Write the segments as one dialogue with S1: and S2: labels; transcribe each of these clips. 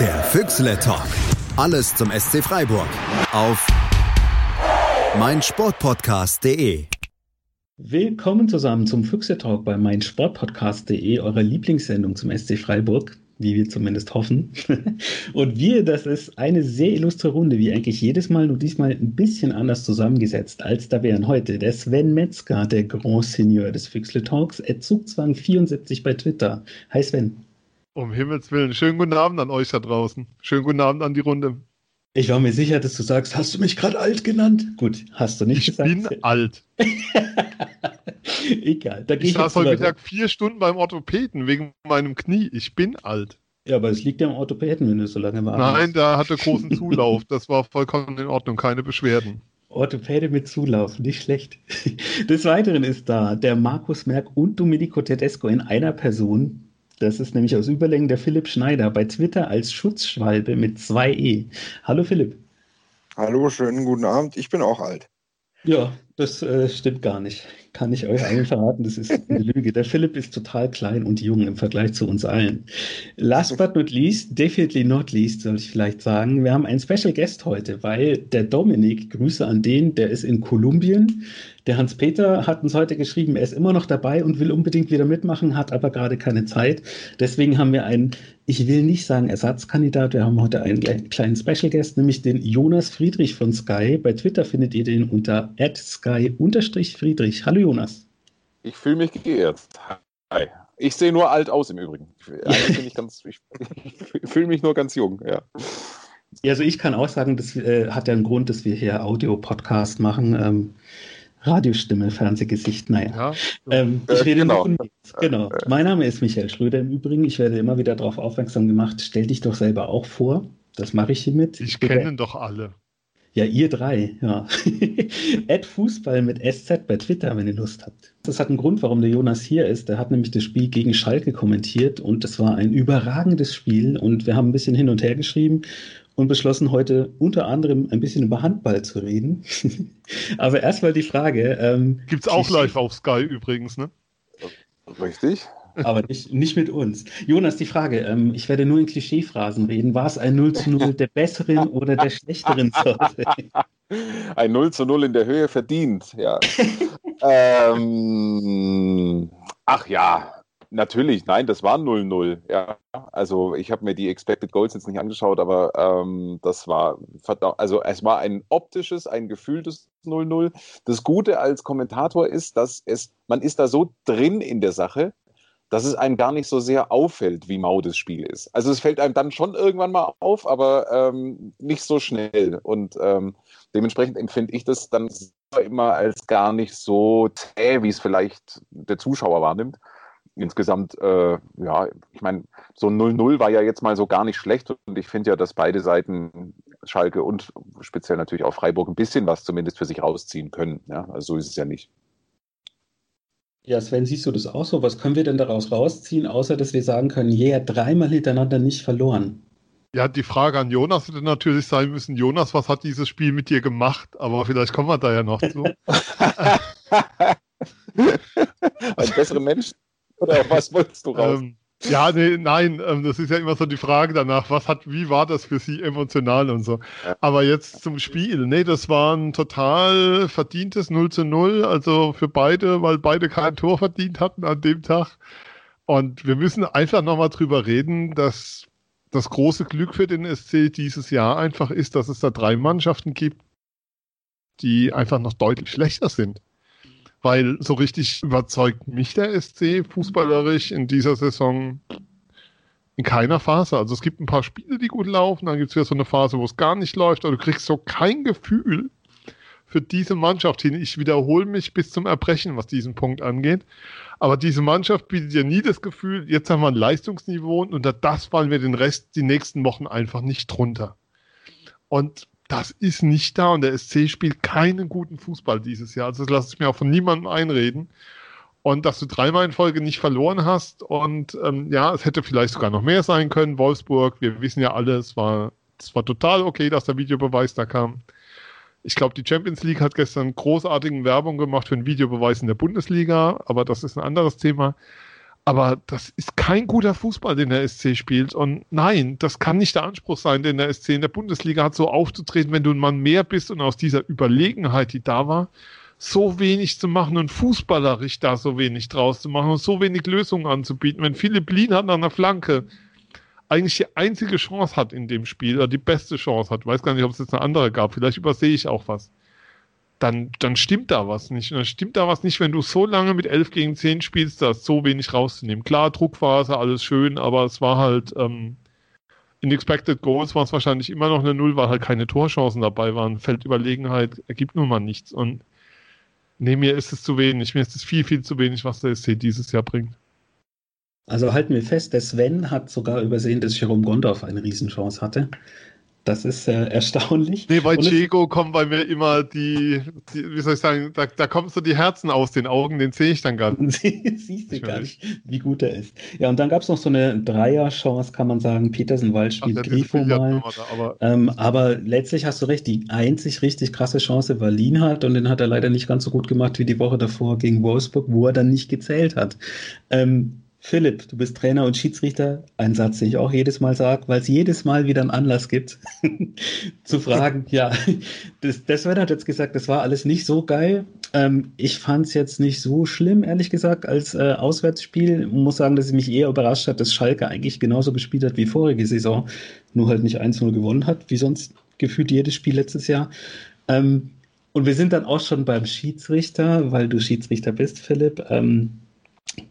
S1: Der Füchsle Talk. Alles zum SC Freiburg. Auf meinsportpodcast.de.
S2: Willkommen zusammen zum Füchse Talk bei meinsportpodcast.de, eurer Lieblingssendung zum SC Freiburg, wie wir zumindest hoffen. Und wir, das ist eine sehr illustre Runde, wie eigentlich jedes Mal, nur diesmal ein bisschen anders zusammengesetzt, als da wären heute der Sven Metzger, der Grand Senior des Füchsle Talks, Zugzwang74 bei Twitter. Hi Sven.
S3: Um Himmels Willen. Schönen guten Abend an euch da draußen. Schönen guten Abend an die Runde.
S2: Ich war mir sicher, dass du sagst, hast du mich gerade alt genannt? Gut, hast du nicht
S3: ich
S2: gesagt.
S3: Ich bin alt.
S2: Egal. Da
S3: ich ich saß heute Mittag vier Stunden beim Orthopäden wegen meinem Knie. Ich bin alt.
S2: Ja, aber es liegt ja am Orthopäden, wenn du so lange warst.
S3: Nein, da hatte großen Zulauf. Das war vollkommen in Ordnung, keine Beschwerden.
S2: Orthopäde mit Zulauf, nicht schlecht. Des Weiteren ist da der Markus Merck und Domenico Tedesco in einer Person. Das ist nämlich aus Überlängen der Philipp Schneider bei Twitter als Schutzschwalbe mit 2e. Hallo Philipp.
S4: Hallo, schönen guten Abend. Ich bin auch alt.
S2: Ja, das äh, stimmt gar nicht. Kann ich euch allen verraten, das ist eine Lüge. Der Philipp ist total klein und jung im Vergleich zu uns allen. Last but not least, definitely not least, soll ich vielleicht sagen, wir haben einen Special Guest heute, weil der Dominik, Grüße an den, der ist in Kolumbien. Der Hans-Peter hat uns heute geschrieben, er ist immer noch dabei und will unbedingt wieder mitmachen, hat aber gerade keine Zeit. Deswegen haben wir einen, ich will nicht sagen Ersatzkandidat, wir haben heute einen kleinen Special Guest, nämlich den Jonas Friedrich von Sky. Bei Twitter findet ihr den unter sky-friedrich. Hallo Jonas.
S5: Ich fühle mich geehrt. Hi. Ich sehe nur alt aus im Übrigen. Ich, ich, ich fühle mich nur ganz jung, ja.
S2: Also ich kann auch sagen, das äh, hat ja einen Grund, dass wir hier Audio-Podcast machen. Ähm, Radiostimme, Fernsehgesicht, naja. Ja, ähm, ich rede genau. nur Genau. Mein Name ist Michael Schröder im Übrigen. Ich werde immer wieder darauf aufmerksam gemacht. Stell dich doch selber auch vor. Das mache ich hiermit.
S3: Ich kenne doch alle.
S2: Ja, ihr drei, ja. Add Fußball mit SZ bei Twitter, wenn ihr Lust habt. Das hat einen Grund, warum der Jonas hier ist. Der hat nämlich das Spiel gegen Schalke kommentiert und das war ein überragendes Spiel und wir haben ein bisschen hin und her geschrieben und beschlossen heute unter anderem ein bisschen über Handball zu reden. Aber erstmal die Frage. Ähm,
S3: Gibt's auch live auf Sky übrigens, ne?
S5: Richtig.
S2: Aber nicht, nicht mit uns. Jonas, die Frage, ähm, ich werde nur in Klischeephrasen reden. War es ein 0 zu 0 der besseren oder der schlechteren Sorte?
S5: Ein 0 zu 0 in der Höhe verdient, ja. ähm, ach ja, Natürlich, nein, das war 0-0. Ja, also ich habe mir die Expected Goals jetzt nicht angeschaut, aber ähm, das war also es war ein optisches, ein gefühltes 0-0. Das Gute als Kommentator ist, dass es man ist da so drin in der Sache, dass es einem gar nicht so sehr auffällt, wie mau das Spiel ist. Also es fällt einem dann schon irgendwann mal auf, aber ähm, nicht so schnell. Und ähm, dementsprechend empfinde ich das dann immer als gar nicht so zäh, wie es vielleicht der Zuschauer wahrnimmt insgesamt, äh, ja, ich meine, so 0-0 war ja jetzt mal so gar nicht schlecht und ich finde ja, dass beide Seiten, Schalke und speziell natürlich auch Freiburg, ein bisschen was zumindest für sich rausziehen können. Ja? Also so ist es ja nicht.
S2: Ja, Sven, siehst du das auch so? Was können wir denn daraus rausziehen, außer dass wir sagen können, yeah, dreimal hintereinander nicht verloren?
S3: Ja, die Frage an Jonas hätte natürlich sein müssen, Jonas, was hat dieses Spiel mit dir gemacht? Aber vielleicht kommen wir da ja noch zu.
S5: Ein besserer Mensch oder was wolltest du raus?
S3: Ähm, ja, nee, nein, ähm, das ist ja immer so die Frage danach, was hat, wie war das für sie emotional und so. Aber jetzt zum Spiel, nee, das war ein total verdientes 0 zu 0, also für beide, weil beide kein Tor verdient hatten an dem Tag. Und wir müssen einfach nochmal drüber reden, dass das große Glück für den SC dieses Jahr einfach ist, dass es da drei Mannschaften gibt, die einfach noch deutlich schlechter sind weil so richtig überzeugt mich der SC fußballerisch in dieser Saison in keiner Phase. Also es gibt ein paar Spiele, die gut laufen, dann gibt es wieder so eine Phase, wo es gar nicht läuft, aber du kriegst so kein Gefühl für diese Mannschaft hin. Ich wiederhole mich bis zum Erbrechen, was diesen Punkt angeht. Aber diese Mannschaft bietet dir nie das Gefühl, jetzt haben wir ein Leistungsniveau und unter das fallen wir den Rest die nächsten Wochen einfach nicht drunter. Und das ist nicht da und der SC spielt keinen guten Fußball dieses Jahr. Also das lasse ich mir auch von niemandem einreden. Und dass du dreimal in Folge nicht verloren hast und ähm, ja, es hätte vielleicht sogar noch mehr sein können. Wolfsburg, wir wissen ja alle, es war, es war total okay, dass der Videobeweis da kam. Ich glaube, die Champions League hat gestern großartigen Werbung gemacht für einen Videobeweis in der Bundesliga, aber das ist ein anderes Thema. Aber das ist kein guter Fußball, den der SC spielt. Und nein, das kann nicht der Anspruch sein, den der SC in der Bundesliga hat, so aufzutreten, wenn du ein Mann mehr bist und aus dieser Überlegenheit, die da war, so wenig zu machen und fußballerisch da so wenig draus zu machen und so wenig Lösungen anzubieten. Wenn Philipp Lienhardt an der Flanke eigentlich die einzige Chance hat in dem Spiel, oder die beste Chance hat, weiß gar nicht, ob es jetzt eine andere gab, vielleicht übersehe ich auch was dann, dann stimmt da was nicht. Und dann stimmt da was nicht, wenn du so lange mit 11 gegen 10 spielst, da ist so wenig rauszunehmen. Klar, Druckphase, alles schön, aber es war halt ähm, in Expected Goals war es wahrscheinlich immer noch eine Null, weil halt keine Torchancen dabei waren. Feldüberlegenheit ergibt nun mal nichts. Und nee, mir ist es zu wenig. Mir ist es viel, viel zu wenig, was der SC dieses Jahr bringt.
S2: Also halten wir fest, der Sven hat sogar übersehen, dass Jerome Gondorf eine Riesenchance hatte. Das ist äh, erstaunlich.
S3: Nee, bei Diego kommen bei mir immer die, die, wie soll ich sagen, da, da kommen so die Herzen aus den Augen, den sehe ich dann gar nicht.
S2: Siehst du gar nicht, wie gut er ist. Ja, und dann gab es noch so eine Dreier-Chance, kann man sagen. Petersen Wald spielt Ach, Grifo mal. aber, ähm, aber letztlich hast du recht, die einzig richtig krasse Chance war Lienhardt und den hat er leider nicht ganz so gut gemacht wie die Woche davor gegen Wolfsburg, wo er dann nicht gezählt hat. Ähm, Philipp, du bist Trainer und Schiedsrichter. Ein Satz, den ich auch jedes Mal sage, weil es jedes Mal wieder einen Anlass gibt, zu fragen. ja, das, das Sven hat jetzt gesagt, das war alles nicht so geil. Ähm, ich fand es jetzt nicht so schlimm, ehrlich gesagt, als äh, Auswärtsspiel. Ich muss sagen, dass es mich eher überrascht hat, dass Schalke eigentlich genauso gespielt hat wie vorige Saison, nur halt nicht 1-0 gewonnen hat, wie sonst gefühlt jedes Spiel letztes Jahr. Ähm, und wir sind dann auch schon beim Schiedsrichter, weil du Schiedsrichter bist, Philipp. Ähm,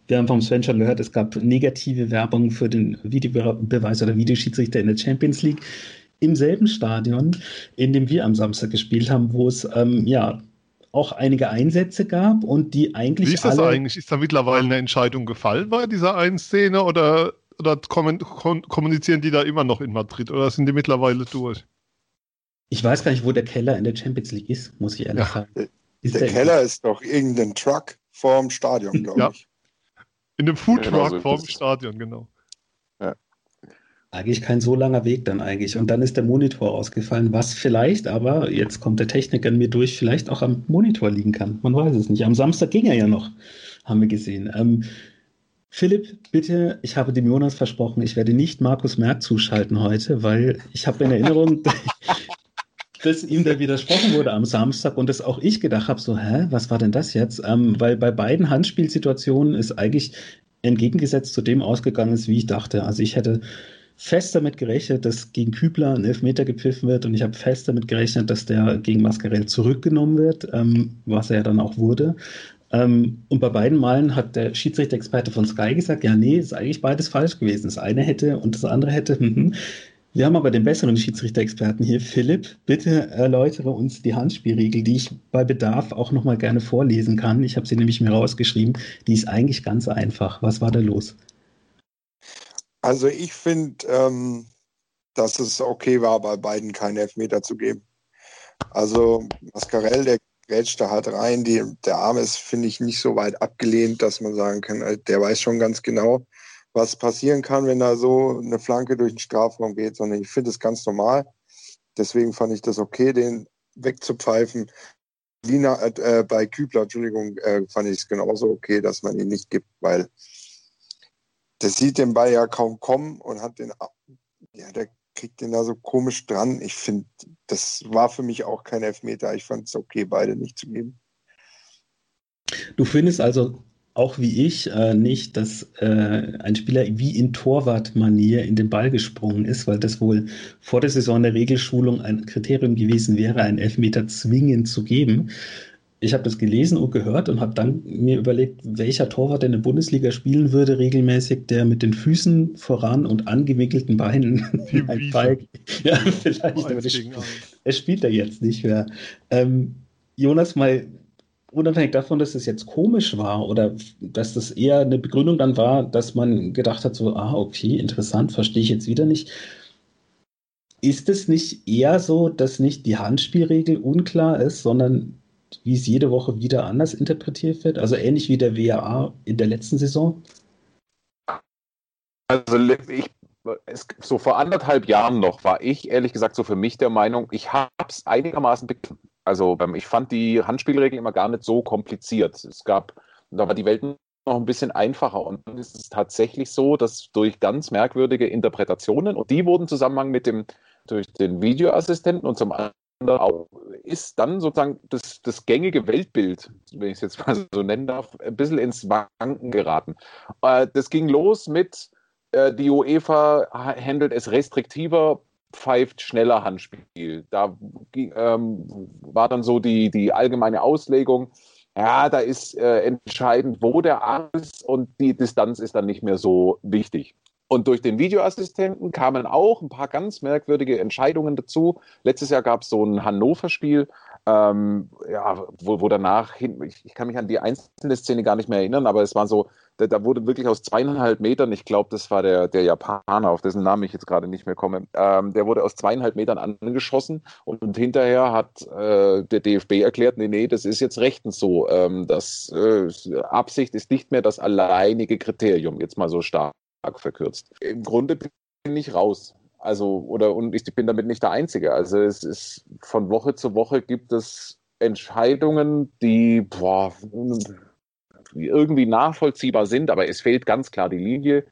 S2: wir haben vom Sven schon gehört, es gab negative Werbung für den Videobeweis oder Videoschiedsrichter in der Champions League im selben Stadion, in dem wir am Samstag gespielt haben, wo es ähm, ja auch einige Einsätze gab und die eigentlich.
S3: Wie ist das eigentlich? Ist da mittlerweile eine Entscheidung gefallen bei dieser einen Szene oder, oder kommunizieren die da immer noch in Madrid oder sind die mittlerweile durch?
S2: Ich weiß gar nicht, wo der Keller in der Champions League ist, muss ich ehrlich ja. sagen.
S4: Ist der, der Keller ist doch irgendein Truck vorm Stadion, glaube ja. ich.
S3: In dem Foodtruck genau so vorm Stadion, genau.
S2: Ja. Eigentlich kein so langer Weg dann eigentlich. Und dann ist der Monitor ausgefallen, was vielleicht aber, jetzt kommt der Techniker in mir durch, vielleicht auch am Monitor liegen kann. Man weiß es nicht. Am Samstag ging er ja noch, haben wir gesehen. Ähm, Philipp, bitte, ich habe dem Jonas versprochen, ich werde nicht Markus Merck zuschalten heute, weil ich habe in Erinnerung, dass ihm da widersprochen wurde am Samstag und dass auch ich gedacht habe, so, hä, was war denn das jetzt? Ähm, weil bei beiden Handspielsituationen ist eigentlich entgegengesetzt zu dem ausgegangen ist, wie ich dachte. Also ich hätte fest damit gerechnet, dass gegen Kübler ein Elfmeter gepfiffen wird und ich habe fest damit gerechnet, dass der gegen Mascarell zurückgenommen wird, ähm, was er ja dann auch wurde. Ähm, und bei beiden Malen hat der Schiedsrichter-Experte von Sky gesagt, ja, nee, ist eigentlich beides falsch gewesen. Das eine hätte und das andere hätte. Wir haben aber den besseren Schiedsrichter-Experten hier. Philipp, bitte erläutere uns die Handspielregel, die ich bei Bedarf auch nochmal gerne vorlesen kann. Ich habe sie nämlich mir rausgeschrieben. Die ist eigentlich ganz einfach. Was war da los?
S4: Also ich finde, ähm, dass es okay war, bei beiden keinen Elfmeter zu geben. Also Mascarell, der grätscht da halt rein. Die, der Arm ist, finde ich, nicht so weit abgelehnt, dass man sagen kann, äh, der weiß schon ganz genau, was passieren kann, wenn da so eine Flanke durch den Strafraum geht, sondern ich finde es ganz normal. Deswegen fand ich das okay, den wegzupfeifen. Lina, äh, äh, bei Kübler, Entschuldigung, äh, fand ich es genauso okay, dass man ihn nicht gibt, weil der sieht den Ball ja kaum kommen und hat den, ja, der kriegt den da so komisch dran. Ich finde, das war für mich auch kein Elfmeter. Ich fand es okay, beide nicht zu geben.
S2: Du findest also auch wie ich äh, nicht, dass äh, ein Spieler wie in Torwartmanier in den Ball gesprungen ist, weil das wohl vor der Saison der Regelschulung ein Kriterium gewesen wäre, einen Elfmeter zwingend zu geben. Ich habe das gelesen und gehört und habe dann mir überlegt, welcher Torwart in der Bundesliga spielen würde regelmäßig, der mit den Füßen voran und angewickelten Beinen ein Ball. Ja, vielleicht, aber das, es spielt er jetzt nicht mehr. Ähm, Jonas, mal unabhängig davon, dass es jetzt komisch war oder dass das eher eine Begründung dann war, dass man gedacht hat, so, ah, okay, interessant, verstehe ich jetzt wieder nicht. Ist es nicht eher so, dass nicht die Handspielregel unklar ist, sondern wie es jede Woche wieder anders interpretiert wird? Also ähnlich wie der WAA in der letzten Saison?
S5: Also ich, es, so vor anderthalb Jahren noch war ich ehrlich gesagt so für mich der Meinung, ich habe es einigermaßen begriffen. Also ich fand die Handspielregel immer gar nicht so kompliziert. Es gab, da war die Welt noch ein bisschen einfacher. Und dann ist es tatsächlich so, dass durch ganz merkwürdige Interpretationen, und die wurden im Zusammenhang mit dem, durch den Videoassistenten und zum anderen auch, ist dann sozusagen das, das gängige Weltbild, wenn ich es jetzt mal so nennen darf, ein bisschen ins Wanken geraten. Äh, das ging los mit, äh, die UEFA handelt es restriktiver, pfeift schneller Handspiel. Da ähm, war dann so die, die allgemeine Auslegung, ja, da ist äh, entscheidend, wo der Arm ist und die Distanz ist dann nicht mehr so wichtig. Und durch den Videoassistenten kamen auch ein paar ganz merkwürdige Entscheidungen dazu. Letztes Jahr gab es so ein Hannover-Spiel, ähm, ja, wo, wo danach, hin, ich, ich, kann mich an die einzelne Szene gar nicht mehr erinnern, aber es war so, da, da wurde wirklich aus zweieinhalb Metern, ich glaube, das war der, der Japaner, auf dessen Namen ich jetzt gerade nicht mehr komme, ähm, der wurde aus zweieinhalb Metern angeschossen und, und hinterher hat äh, der DFB erklärt, nee, nee, das ist jetzt rechtens so. Ähm, das äh, Absicht ist nicht mehr das alleinige Kriterium, jetzt mal so stark verkürzt. Im Grunde bin ich raus. Also, oder und ich bin damit nicht der Einzige. Also es ist von Woche zu Woche gibt es Entscheidungen, die boah, irgendwie nachvollziehbar sind, aber es fehlt ganz klar die Linie.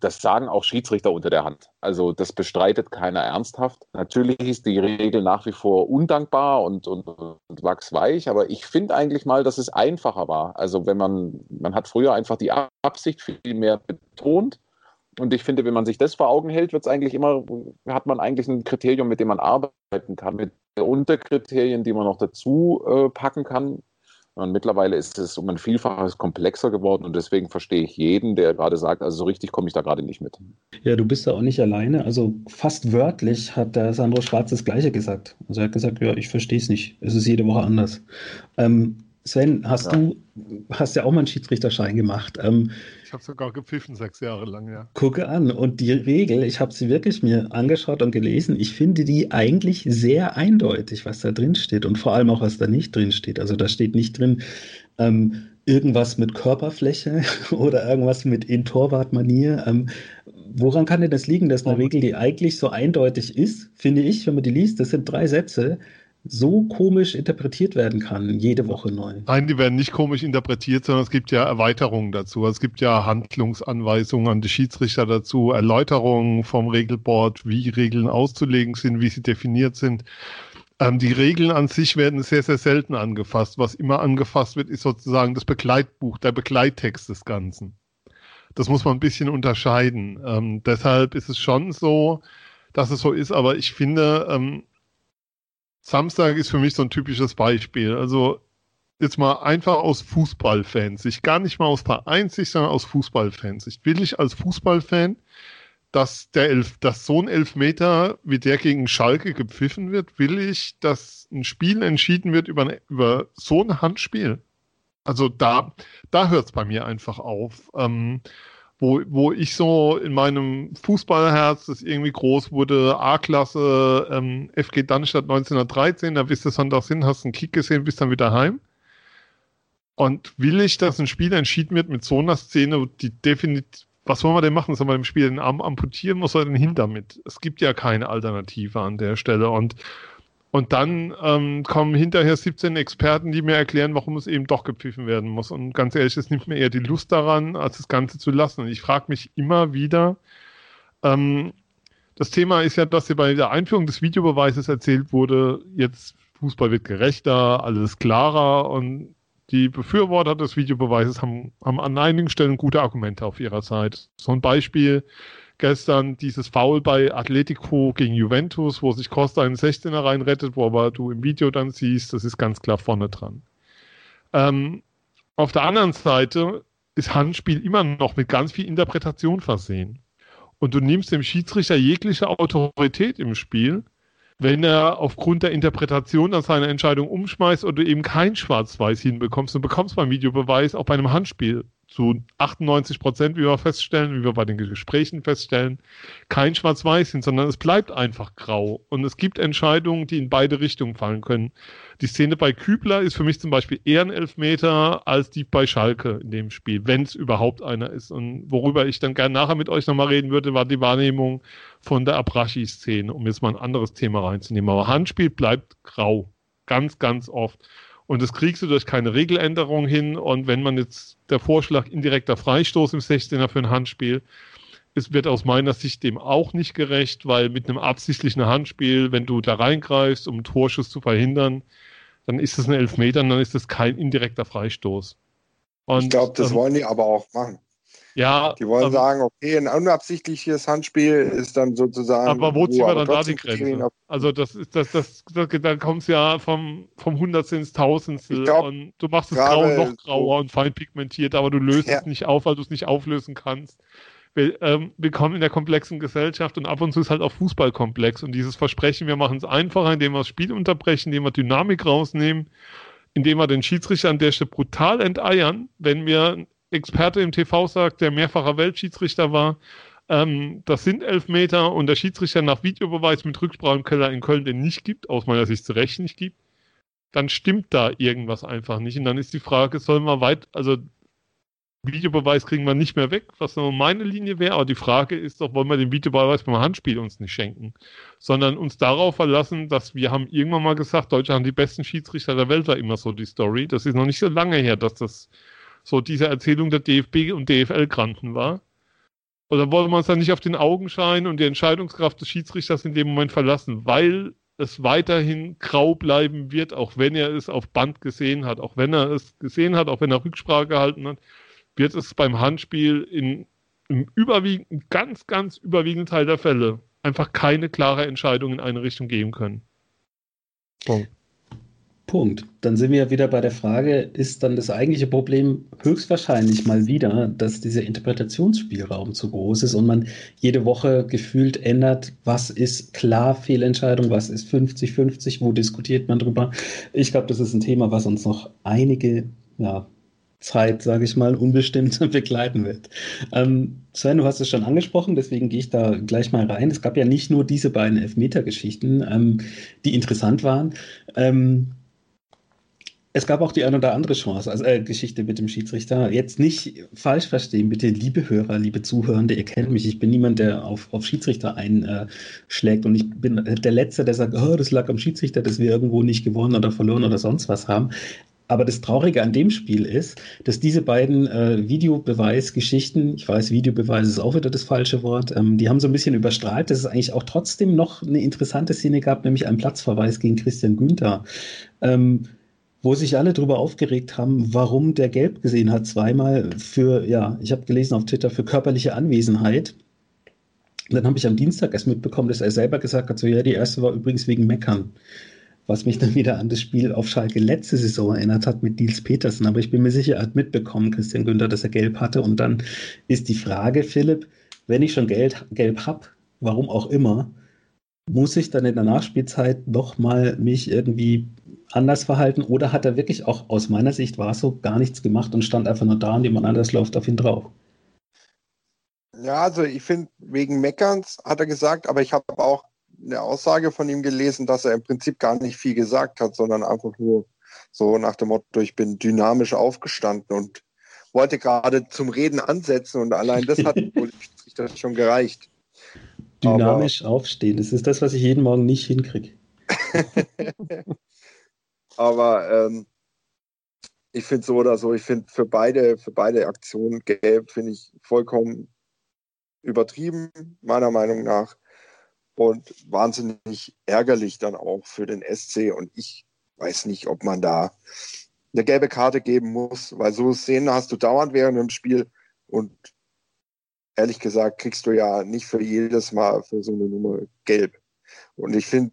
S5: Das sagen auch Schiedsrichter unter der Hand. Also das bestreitet keiner ernsthaft. Natürlich ist die Regel nach wie vor undankbar und, und, und wachsweich, aber ich finde eigentlich mal, dass es einfacher war. Also wenn man, man hat früher einfach die Absicht viel mehr betont und ich finde, wenn man sich das vor Augen hält, wird es eigentlich immer, hat man eigentlich ein Kriterium, mit dem man arbeiten kann, mit Unterkriterien, die man noch dazu äh, packen kann. Und mittlerweile ist es um ein Vielfaches komplexer geworden und deswegen verstehe ich jeden, der gerade sagt, also so richtig komme ich da gerade nicht mit.
S2: Ja, du bist da auch nicht alleine. Also fast wörtlich hat der Sandro Schwarz das Gleiche gesagt. Also er hat gesagt, ja, ich verstehe es nicht. Es ist jede Woche anders. Ähm, Sven, hast ja. du hast ja auch mal einen Schiedsrichterschein gemacht. Ähm,
S3: ich habe sogar gepfiffen sechs Jahre lang, ja.
S2: Gucke an und die Regel, ich habe sie wirklich mir angeschaut und gelesen. Ich finde die eigentlich sehr eindeutig, was da drin steht und vor allem auch was da nicht drin steht. Also da steht nicht drin ähm, irgendwas mit Körperfläche oder irgendwas mit in Torwartmanier. Ähm, woran kann denn das liegen, dass eine Regel, die eigentlich so eindeutig ist, finde ich, wenn man die liest, das sind drei Sätze so komisch interpretiert werden kann, jede Woche neu.
S3: Nein, die werden nicht komisch interpretiert, sondern es gibt ja Erweiterungen dazu. Es gibt ja Handlungsanweisungen an die Schiedsrichter dazu, Erläuterungen vom Regelboard, wie Regeln auszulegen sind, wie sie definiert sind. Ähm, die Regeln an sich werden sehr, sehr selten angefasst. Was immer angefasst wird, ist sozusagen das Begleitbuch, der Begleittext des Ganzen. Das muss man ein bisschen unterscheiden. Ähm, deshalb ist es schon so, dass es so ist, aber ich finde, ähm, Samstag ist für mich so ein typisches Beispiel. Also jetzt mal einfach aus Fußballfans. Ich gar nicht mal aus Vereinssicht, sondern aus Fußballfans. Ich will ich als Fußballfan, dass der Elf, dass so ein Elfmeter wie der gegen Schalke gepfiffen wird, will ich, dass ein Spiel entschieden wird über, über so ein Handspiel. Also da, da hört es bei mir einfach auf. Ähm, wo, wo ich so in meinem Fußballherz, das irgendwie groß wurde, A-Klasse, ähm, FG Dannstadt 1913, da bist du Sonntag hin, hast einen Kick gesehen, bist dann wieder heim. Und will ich, dass ein Spiel entschieden wird mit so einer Szene, die definitiv, was wollen wir denn machen? Sollen wir dem Spiel den Arm amputieren? Was soll denn hin damit? Es gibt ja keine Alternative an der Stelle. Und und dann ähm, kommen hinterher 17 Experten, die mir erklären, warum es eben doch gepfiffen werden muss. Und ganz ehrlich, es nimmt mir eher die Lust daran, als das Ganze zu lassen. Und ich frage mich immer wieder, ähm, das Thema ist ja, dass hier bei der Einführung des Videobeweises erzählt wurde, jetzt Fußball wird gerechter, alles klarer und die Befürworter des Videobeweises haben, haben an einigen Stellen gute Argumente auf ihrer Seite. So ein Beispiel, gestern dieses Foul bei Atletico gegen Juventus, wo sich Costa einen 16er reinrettet, wo aber du im Video dann siehst, das ist ganz klar vorne dran. Ähm, auf der anderen Seite ist Handspiel immer noch mit ganz viel Interpretation versehen. Und du nimmst dem Schiedsrichter jegliche Autorität im Spiel, wenn er aufgrund der Interpretation dann seine Entscheidung umschmeißt oder eben kein Schwarz-Weiß hinbekommst. Du bekommst beim Videobeweis auch bei einem Handspiel zu 98 Prozent, wie wir feststellen, wie wir bei den Gesprächen feststellen, kein Schwarz-Weiß sind, sondern es bleibt einfach grau. Und es gibt Entscheidungen, die in beide Richtungen fallen können. Die Szene bei Kübler ist für mich zum Beispiel eher ein Elfmeter als die bei Schalke in dem Spiel, wenn es überhaupt einer ist. Und worüber ich dann gerne nachher mit euch nochmal reden würde, war die Wahrnehmung von der Abrashi-Szene, um jetzt mal ein anderes Thema reinzunehmen. Aber Handspiel bleibt grau. Ganz, ganz oft. Und das kriegst du durch keine Regeländerung hin. Und wenn man jetzt der Vorschlag indirekter Freistoß im 16er für ein Handspiel, es wird aus meiner Sicht dem auch nicht gerecht, weil mit einem absichtlichen Handspiel, wenn du da reingreifst, um einen Torschuss zu verhindern, dann ist es ein Elfmeter und dann ist es kein indirekter Freistoß.
S4: Und, ich glaube, das ähm, wollen die aber auch machen.
S3: Ja.
S4: Die wollen ähm, sagen, okay, ein unabsichtliches Handspiel ist dann sozusagen.
S3: Aber wo ziehen wir dann da die Grenze? Also das ist das, das, das, das dann kommt es ja vom, vom Hundertstel ins Tausendstel glaub, und du machst es grau noch grauer so und fein pigmentiert, aber du löst ja. es nicht auf, weil du es nicht auflösen kannst. Wir, ähm, wir kommen in der komplexen Gesellschaft und ab und zu ist halt auch Fußball komplex und dieses Versprechen, wir machen es einfacher, indem wir das Spiel unterbrechen, indem wir Dynamik rausnehmen, indem wir den Schiedsrichter an der Stelle brutal enteiern, wenn wir Experte im TV sagt, der mehrfacher Weltschiedsrichter war, ähm, das sind Elfmeter und der Schiedsrichter nach Videobeweis mit Rücksprache im Keller in Köln den nicht gibt, aus meiner Sicht zu Recht nicht gibt, dann stimmt da irgendwas einfach nicht. Und dann ist die Frage, sollen wir weit, also Videobeweis kriegen wir nicht mehr weg, was nur meine Linie wäre, aber die Frage ist doch, wollen wir den Videobeweis beim Handspiel uns nicht schenken, sondern uns darauf verlassen, dass wir haben irgendwann mal gesagt, Deutschland haben die besten Schiedsrichter der Welt, war immer so die Story. Das ist noch nicht so lange her, dass das so diese Erzählung der DFB und DFL-Granten war. Oder wollen wir uns dann nicht auf den Augenschein und die Entscheidungskraft des Schiedsrichters in dem Moment verlassen, weil es weiterhin grau bleiben wird, auch wenn er es auf Band gesehen hat, auch wenn er es gesehen hat, auch wenn er Rücksprache gehalten hat, wird es beim Handspiel in, im überwiegenden, ganz, ganz überwiegenden Teil der Fälle einfach keine klare Entscheidung in eine Richtung geben können.
S2: Punkt. Punkt. Dann sind wir wieder bei der Frage, ist dann das eigentliche Problem höchstwahrscheinlich mal wieder, dass dieser Interpretationsspielraum zu groß ist und man jede Woche gefühlt ändert, was ist klar Fehlentscheidung, was ist 50-50, wo diskutiert man drüber. Ich glaube, das ist ein Thema, was uns noch einige ja, Zeit, sage ich mal, unbestimmt begleiten wird. Ähm, Sven, du hast es schon angesprochen, deswegen gehe ich da gleich mal rein. Es gab ja nicht nur diese beiden Elfmeter-Geschichten, ähm, die interessant waren. Ähm, es gab auch die ein oder andere Chance, also äh, Geschichte mit dem Schiedsrichter. Jetzt nicht falsch verstehen, bitte, liebe Hörer, liebe Zuhörende, ihr kennt mich. Ich bin niemand, der auf, auf Schiedsrichter einschlägt. und ich bin der Letzte, der sagt, oh, das lag am Schiedsrichter, dass wir irgendwo nicht gewonnen oder verloren oder sonst was haben. Aber das Traurige an dem Spiel ist, dass diese beiden äh, Videobeweisgeschichten, ich weiß, Videobeweis ist auch wieder das falsche Wort, ähm, die haben so ein bisschen überstrahlt, dass es eigentlich auch trotzdem noch eine interessante Szene gab, nämlich einen Platzverweis gegen Christian Günther. Ähm, wo sich alle darüber aufgeregt haben, warum der Gelb gesehen hat, zweimal für, ja, ich habe gelesen auf Twitter, für körperliche Anwesenheit. Und dann habe ich am Dienstag erst mitbekommen, dass er selber gesagt hat, so ja, die erste war übrigens wegen Meckern. Was mich dann wieder an das Spiel auf Schalke letzte Saison erinnert hat mit Nils Petersen. Aber ich bin mir sicher, er hat mitbekommen, Christian Günther, dass er gelb hatte. Und dann ist die Frage, Philipp, wenn ich schon gelb, gelb habe, warum auch immer, muss ich dann in der Nachspielzeit nochmal mich irgendwie anders verhalten oder hat er wirklich auch aus meiner Sicht war so gar nichts gemacht und stand einfach nur da und jemand anders läuft auf ihn drauf?
S4: Ja, also ich finde, wegen Meckerns hat er gesagt, aber ich habe auch eine Aussage von ihm gelesen, dass er im Prinzip gar nicht viel gesagt hat, sondern einfach nur so nach dem Motto, ich bin dynamisch aufgestanden und wollte gerade zum Reden ansetzen und allein das hat wohl das schon gereicht.
S2: Dynamisch aber, aufstehen, das ist das, was ich jeden Morgen nicht hinkriege.
S4: Aber ähm, ich finde so oder so, ich finde für beide, für beide Aktionen gelb, finde ich vollkommen übertrieben, meiner Meinung nach. Und wahnsinnig ärgerlich dann auch für den SC. Und ich weiß nicht, ob man da eine gelbe Karte geben muss, weil so Szenen hast du dauernd während dem Spiel. Und ehrlich gesagt, kriegst du ja nicht für jedes Mal für so eine Nummer gelb. Und ich finde,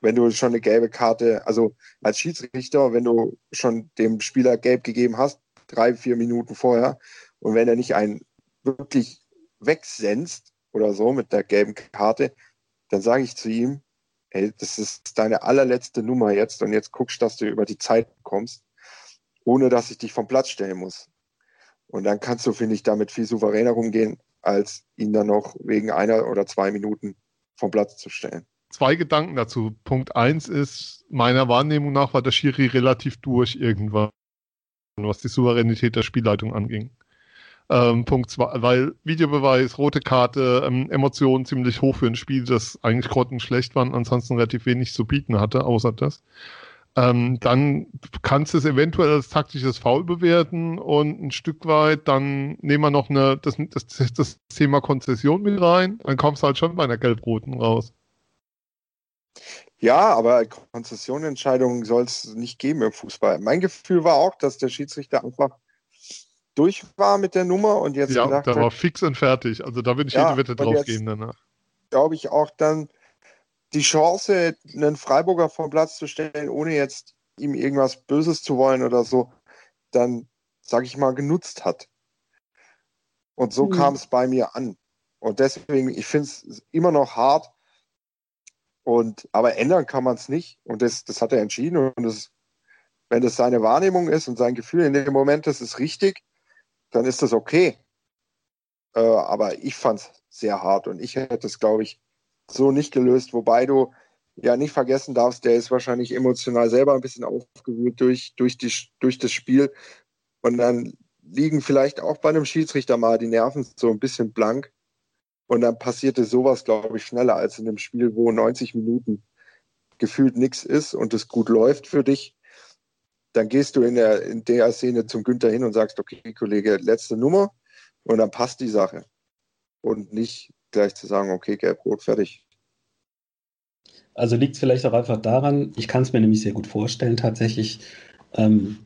S4: wenn du schon eine gelbe Karte, also als Schiedsrichter, wenn du schon dem Spieler gelb gegeben hast, drei, vier Minuten vorher, und wenn er nicht einen wirklich wegsenzt oder so mit der gelben Karte, dann sage ich zu ihm, ey, das ist deine allerletzte Nummer jetzt und jetzt guckst, dass du über die Zeit kommst, ohne dass ich dich vom Platz stellen muss. Und dann kannst du, finde ich, damit viel souveräner rumgehen, als ihn dann noch wegen einer oder zwei Minuten vom Platz zu stellen
S3: zwei Gedanken dazu. Punkt eins ist, meiner Wahrnehmung nach war der Schiri relativ durch irgendwann, was die Souveränität der Spielleitung anging. Ähm, Punkt zwei, weil Videobeweis, rote Karte, ähm, Emotionen ziemlich hoch für ein Spiel, das eigentlich grottenschlecht war und ansonsten relativ wenig zu bieten hatte, außer das. Ähm, dann kannst du es eventuell als taktisches Foul bewerten und ein Stück weit dann nehmen wir noch eine, das, das, das Thema Konzession mit rein, dann kommst du halt schon bei einer gelb-roten raus.
S4: Ja, aber Konzessionentscheidungen soll es nicht geben im Fußball. Mein Gefühl war auch, dass der Schiedsrichter einfach durch war mit der Nummer und jetzt
S3: ja, der war fix und fertig. Also da würde ich ja, jede Wette drauf gehen danach.
S4: Glaube ich auch dann die Chance, einen Freiburger vom Platz zu stellen, ohne jetzt ihm irgendwas Böses zu wollen oder so, dann, sage ich mal, genutzt hat. Und so mhm. kam es bei mir an. Und deswegen, ich finde es immer noch hart. Und, aber ändern kann man es nicht. Und das, das hat er entschieden. Und das, wenn das seine Wahrnehmung ist und sein Gefühl in dem Moment, das ist richtig, dann ist das okay. Äh, aber ich fand es sehr hart und ich hätte es, glaube ich, so nicht gelöst, wobei du ja nicht vergessen darfst, der ist wahrscheinlich emotional selber ein bisschen aufgewühlt durch, durch, die, durch das Spiel. Und dann liegen vielleicht auch bei einem Schiedsrichter mal die Nerven so ein bisschen blank. Und dann passierte sowas, glaube ich, schneller als in einem Spiel, wo 90 Minuten gefühlt nichts ist und es gut läuft für dich. Dann gehst du in der, in der Szene zum Günther hin und sagst, okay, Kollege, letzte Nummer. Und dann passt die Sache. Und nicht gleich zu sagen, okay, gelb-rot, fertig.
S2: Also liegt es vielleicht auch einfach daran, ich kann es mir nämlich sehr gut vorstellen, tatsächlich, ähm,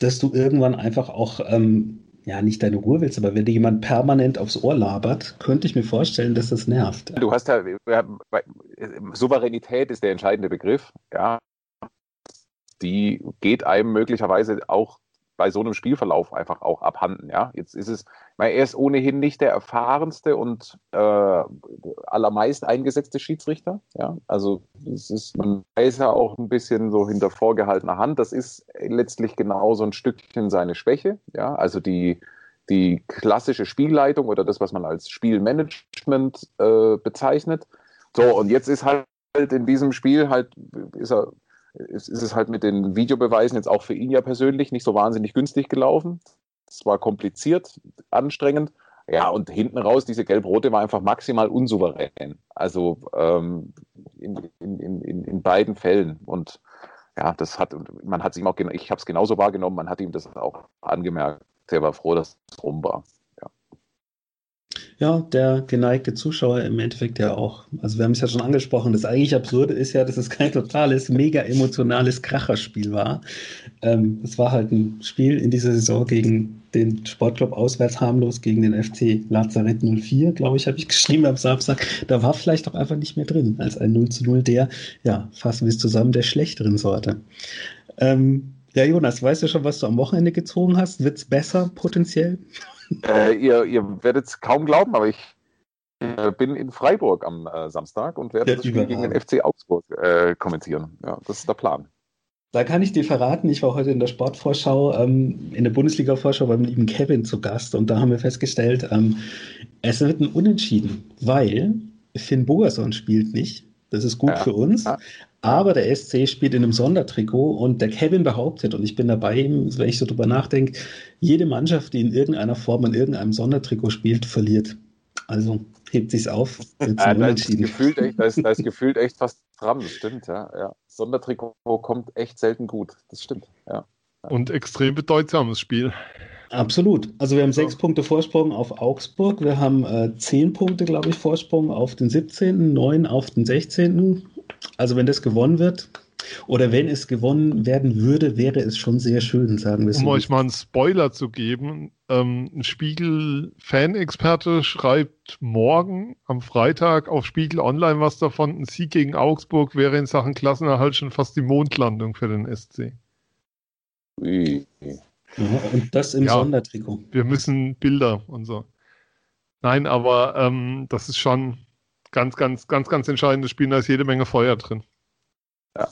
S2: dass du irgendwann einfach auch, ähm, ja, nicht deine Ruhe willst, aber wenn dir jemand permanent aufs Ohr labert, könnte ich mir vorstellen, dass das nervt.
S5: Du hast ja, Souveränität ist der entscheidende Begriff, ja. Die geht einem möglicherweise auch bei so einem Spielverlauf einfach auch abhanden. Ja, jetzt ist es, weil er ist ohnehin nicht der erfahrenste und äh, allermeist eingesetzte Schiedsrichter. Ja, also es ist, man weiß ja auch ein bisschen so hinter vorgehaltener Hand. Das ist letztlich genauso ein Stückchen seine Schwäche. Ja, also die die klassische Spielleitung oder das, was man als Spielmanagement äh, bezeichnet. So, und jetzt ist halt in diesem Spiel halt, ist er ist es halt mit den Videobeweisen jetzt auch für ihn ja persönlich nicht so wahnsinnig günstig gelaufen. Es war kompliziert, anstrengend. Ja, und hinten raus, diese gelb-rote war einfach maximal unsouverän. Also ähm, in, in, in, in beiden Fällen. Und ja, das hat, man hat es ihm auch, ich habe es genauso wahrgenommen, man hat ihm das auch angemerkt. Er war froh, dass es rum war
S2: ja, der geneigte Zuschauer im Endeffekt ja auch. Also wir haben es ja schon angesprochen, das eigentlich Absurde ist ja, dass es kein totales, mega emotionales Kracherspiel war. Ähm, es war halt ein Spiel in dieser Saison gegen den Sportclub auswärts harmlos gegen den FC Lazarett 04, glaube ich, habe ich geschrieben am Samstag. Da war vielleicht auch einfach nicht mehr drin als ein 0 zu 0 der, ja, fassen wir es zusammen, der schlechteren Sorte. Ähm, ja, Jonas, weißt du schon, was du am Wochenende gezogen hast? Wird es besser potenziell?
S5: Äh, ihr, ihr werdet es kaum glauben, aber ich äh, bin in Freiburg am äh, Samstag und werde das Spiel gegen den FC Augsburg äh, kommentieren. Ja, das ist der Plan.
S2: Da kann ich dir verraten, ich war heute in der Sportvorschau, ähm, in der Bundesliga-Vorschau beim lieben Kevin zu Gast und da haben wir festgestellt, ähm, es wird ein Unentschieden, weil Finn Bogerson spielt nicht. Das ist gut ja. für uns. Ja. Aber der SC spielt in einem Sondertrikot und der Kevin behauptet, und ich bin dabei, wenn ich so drüber nachdenke, jede Mannschaft, die in irgendeiner Form in irgendeinem Sondertrikot spielt, verliert. Also hebt sich's auf.
S5: Ja, da, ist gefühlt echt, da, ist, da ist gefühlt echt fast dran, das stimmt, ja, ja. Sondertrikot kommt echt selten gut, das stimmt, ja.
S3: Und extrem bedeutsames Spiel.
S2: Absolut. Also wir haben sechs Punkte Vorsprung auf Augsburg, wir haben äh, zehn Punkte, glaube ich, Vorsprung auf den 17., neun auf den 16. Also wenn das gewonnen wird, oder wenn es gewonnen werden würde, wäre es schon sehr schön, sagen wir
S3: es Um so. euch mal einen Spoiler zu geben, ähm, ein Spiegel-Fan-Experte schreibt morgen am Freitag auf Spiegel Online was davon, ein Sieg gegen Augsburg wäre in Sachen Klassenerhalt schon fast die Mondlandung für den SC.
S2: Ui. Ja, und das im ja, Sondertrikot.
S3: Wir müssen Bilder und so. Nein, aber ähm, das ist schon ganz, ganz, ganz, ganz entscheidendes Spiel. Da ist jede Menge Feuer drin.
S5: Ja.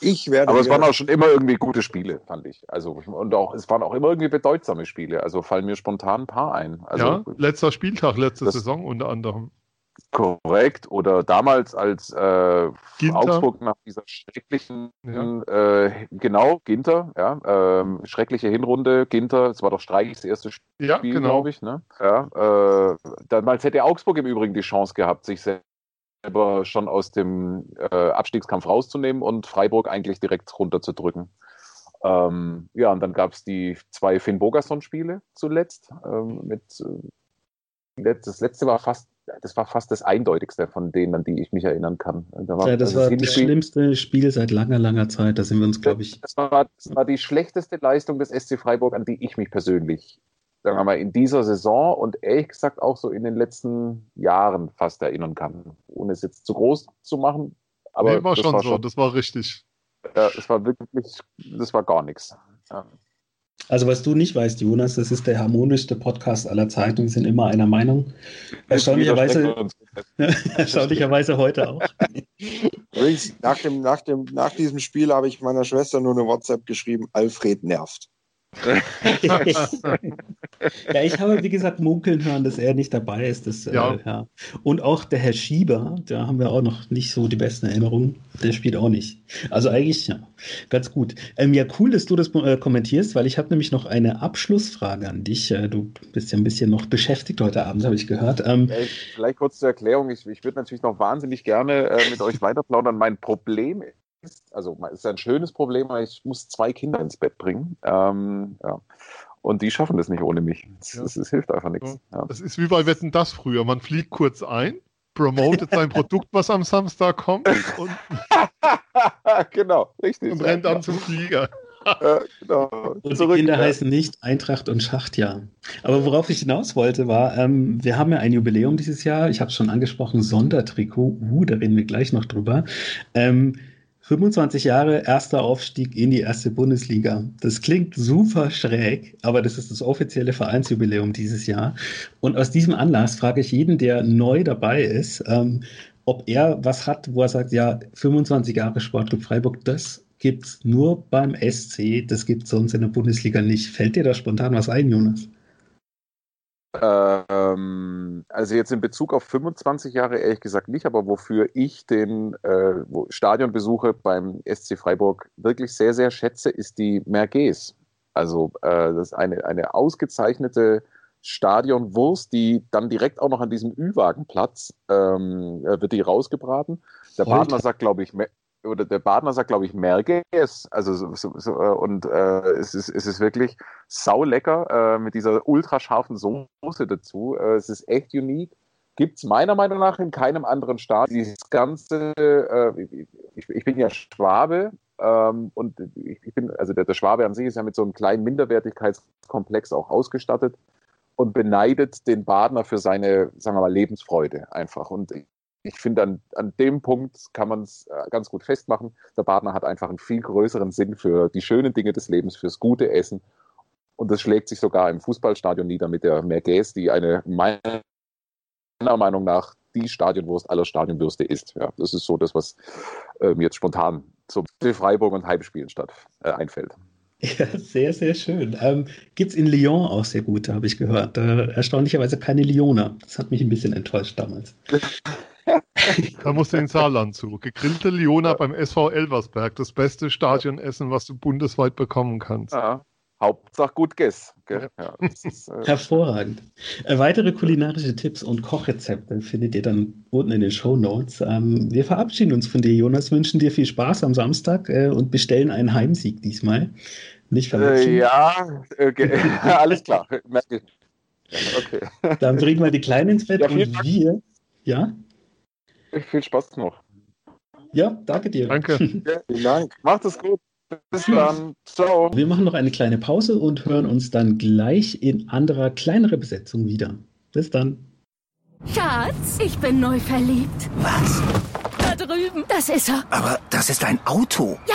S5: Ich werde. Aber es waren auch schon immer irgendwie gute Spiele, fand ich. Also und auch es waren auch immer irgendwie bedeutsame Spiele. Also fallen mir spontan ein paar ein. Also,
S3: ja, letzter Spieltag, letzte Saison unter anderem.
S5: Korrekt. Oder damals, als äh, Augsburg nach dieser schrecklichen, ja. äh, genau, Ginter, ja, ähm, schreckliche Hinrunde, Ginter, es war doch Streichs erste Spiel, ja, genau. glaube ich. Ne? Ja, äh, damals hätte Augsburg im Übrigen die Chance gehabt, sich selber schon aus dem äh, Abstiegskampf rauszunehmen und Freiburg eigentlich direkt runterzudrücken. Ähm, ja, und dann gab es die zwei Finn Bogerson-Spiele zuletzt. Ähm, mit, äh, das letzte war fast, das war fast das eindeutigste von denen, an die ich mich erinnern kann.
S2: Da war, ja, das also war das schlimmste Spiel seit langer, langer Zeit. Da sind wir uns, glaube ich.
S5: Das war, das war die schlechteste Leistung des SC Freiburg, an die ich mich persönlich sagen wir mal, in dieser Saison und ehrlich gesagt auch so in den letzten Jahren fast erinnern kann. Ohne es jetzt zu groß zu machen. Aber
S3: nee, war schon war so, schon, das war richtig.
S5: Ja, es war wirklich, das war gar nichts. Ja.
S2: Also was du nicht weißt, Jonas, das ist der harmonischste Podcast aller Zeiten. Wir sind immer einer Meinung. Erstaunlicherweise, erstaunlicherweise heute auch.
S4: Übrigens, nach, dem, nach, dem, nach diesem Spiel habe ich meiner Schwester nur eine WhatsApp geschrieben, Alfred nervt.
S2: ja, ich habe, wie gesagt, munkeln hören, dass er nicht dabei ist. Das, ja. Äh, ja. Und auch der Herr Schieber, da haben wir auch noch nicht so die besten Erinnerungen. Der spielt auch nicht. Also eigentlich, ja, ganz gut. Ähm, ja, cool, dass du das äh, kommentierst, weil ich habe nämlich noch eine Abschlussfrage an dich. Äh, du bist ja ein bisschen noch beschäftigt heute Abend, habe ich gehört. Ähm,
S5: vielleicht kurz zur Erklärung. Ich, ich würde natürlich noch wahnsinnig gerne äh, mit euch weiterplaudern. Mein Problem also es ist ein schönes Problem, aber ich muss zwei Kinder ins Bett bringen. Ähm, ja. Und die schaffen das nicht ohne mich. Das, ja. hilft einfach nichts.
S3: Ja. Das ist wie bei Wetten das früher. Man fliegt kurz ein, promotet sein Produkt, was am Samstag kommt und,
S5: genau, richtig.
S3: Und rennt dann zum Flieger.
S2: Ja, genau. Und Zurück, die Kinder ja. heißen nicht Eintracht und Schachtjahr. Aber worauf ich hinaus wollte, war, ähm, wir haben ja ein Jubiläum dieses Jahr. Ich habe es schon angesprochen, Sondertrikot. Uh, da reden wir gleich noch drüber. Ähm, 25 Jahre erster Aufstieg in die erste Bundesliga. Das klingt super schräg, aber das ist das offizielle Vereinsjubiläum dieses Jahr. Und aus diesem Anlass frage ich jeden, der neu dabei ist, ähm, ob er was hat, wo er sagt, ja, 25 Jahre Sportclub Freiburg, das gibt's nur beim SC, das gibt's sonst in der Bundesliga nicht. Fällt dir da spontan was ein, Jonas?
S5: Ähm, also jetzt in Bezug auf 25 Jahre ehrlich gesagt nicht, aber wofür ich den äh, Stadionbesuche beim SC Freiburg wirklich sehr, sehr schätze, ist die Merguez. Also äh, das ist eine, eine ausgezeichnete Stadionwurst, die dann direkt auch noch an diesem Ü-Wagenplatz ähm, äh, wird die rausgebraten. Der Partner sagt, glaube ich, oder der Badner sagt, glaube ich, Merges. Also so, so, so, äh, und äh, es, ist, es ist wirklich saulecker äh, mit dieser ultrascharfen Soße dazu. Äh, es ist echt unique. Gibt es meiner Meinung nach in keinem anderen Staat. Dieses ganze, äh, ich, ich, bin ja Schwabe ähm, und ich, bin, also der, der Schwabe an sich ist ja mit so einem kleinen Minderwertigkeitskomplex auch ausgestattet und beneidet den Badner für seine, sagen wir mal, Lebensfreude einfach. Und ich finde, an, an dem Punkt kann man es äh, ganz gut festmachen. Der Badner hat einfach einen viel größeren Sinn für die schönen Dinge des Lebens, fürs gute Essen. Und das schlägt sich sogar im Fußballstadion nieder mit der Merguez, die eine meiner Meinung nach die Stadionwurst aller Stadionwürste ist. Ja, das ist so das, was mir jetzt spontan zum Freiburg und Heimspielen statt äh, einfällt.
S2: Ja, sehr, sehr schön. Ähm, Gibt es in Lyon auch sehr gute, habe ich gehört. Äh, erstaunlicherweise keine Lyoner. Das hat mich ein bisschen enttäuscht damals.
S3: da musst du in Saarland zu. Gegrillte Liona beim SV Elversberg. Das beste Stadionessen, was du bundesweit bekommen kannst.
S5: Ja. Hauptsache gut Guess.
S2: Ja, ist, äh, Hervorragend. Äh, weitere kulinarische Tipps und Kochrezepte findet ihr dann unten in den Show Notes. Ähm, wir verabschieden uns von dir, Jonas, wünschen dir viel Spaß am Samstag äh, und bestellen einen Heimsieg diesmal. Nicht
S5: verwechseln. Äh, ja, okay. alles klar. Okay.
S2: Dann bringen wir die Kleinen ins Bett ja, und wir. Ja?
S5: Viel Spaß noch.
S2: Ja, danke dir.
S3: Danke.
S5: Ja, vielen Dank. Macht es gut. Bis dann. Ciao.
S2: Wir machen noch eine kleine Pause und hören uns dann gleich in anderer, kleinerer Besetzung wieder. Bis dann.
S6: Schatz, ich bin neu verliebt.
S7: Was?
S6: Da drüben. Das ist er.
S7: Aber das ist ein Auto.
S6: Ja,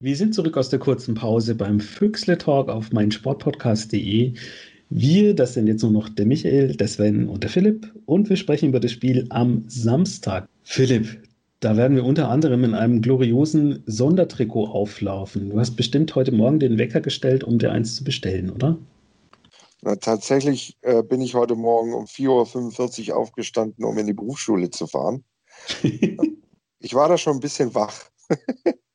S2: Wir sind zurück aus der kurzen Pause beim Füchsle Talk auf meinsportpodcast.de. Wir, das sind jetzt nur noch der Michael, der Sven und der Philipp und wir sprechen über das Spiel am Samstag. Philipp, da werden wir unter anderem in einem gloriosen Sondertrikot auflaufen. Du hast bestimmt heute Morgen den Wecker gestellt, um dir eins zu bestellen, oder?
S4: Na, tatsächlich äh, bin ich heute Morgen um 4.45 Uhr aufgestanden, um in die Berufsschule zu fahren. ich war da schon ein bisschen wach.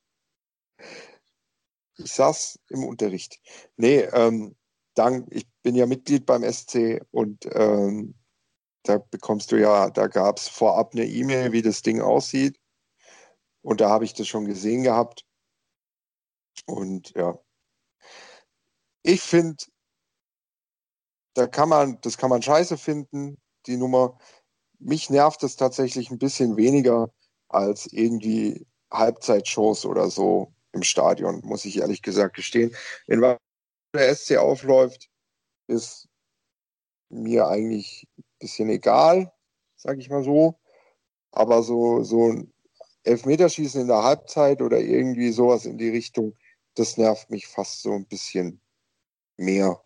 S4: ich saß im Unterricht. Nee, ähm, dank, ich bin ja Mitglied beim SC und ähm, da bekommst du ja, da gab es vorab eine E-Mail, wie das Ding aussieht. Und da habe ich das schon gesehen gehabt. Und ja, ich finde, da kann man, das kann man scheiße finden, die Nummer. Mich nervt es tatsächlich ein bisschen weniger als irgendwie Halbzeitshows oder so im Stadion, muss ich ehrlich gesagt gestehen. Wenn der SC aufläuft, ist mir eigentlich ein bisschen egal, sag ich mal so. Aber so, so ein Elfmeterschießen in der Halbzeit oder irgendwie sowas in die Richtung, das nervt mich fast so ein bisschen mehr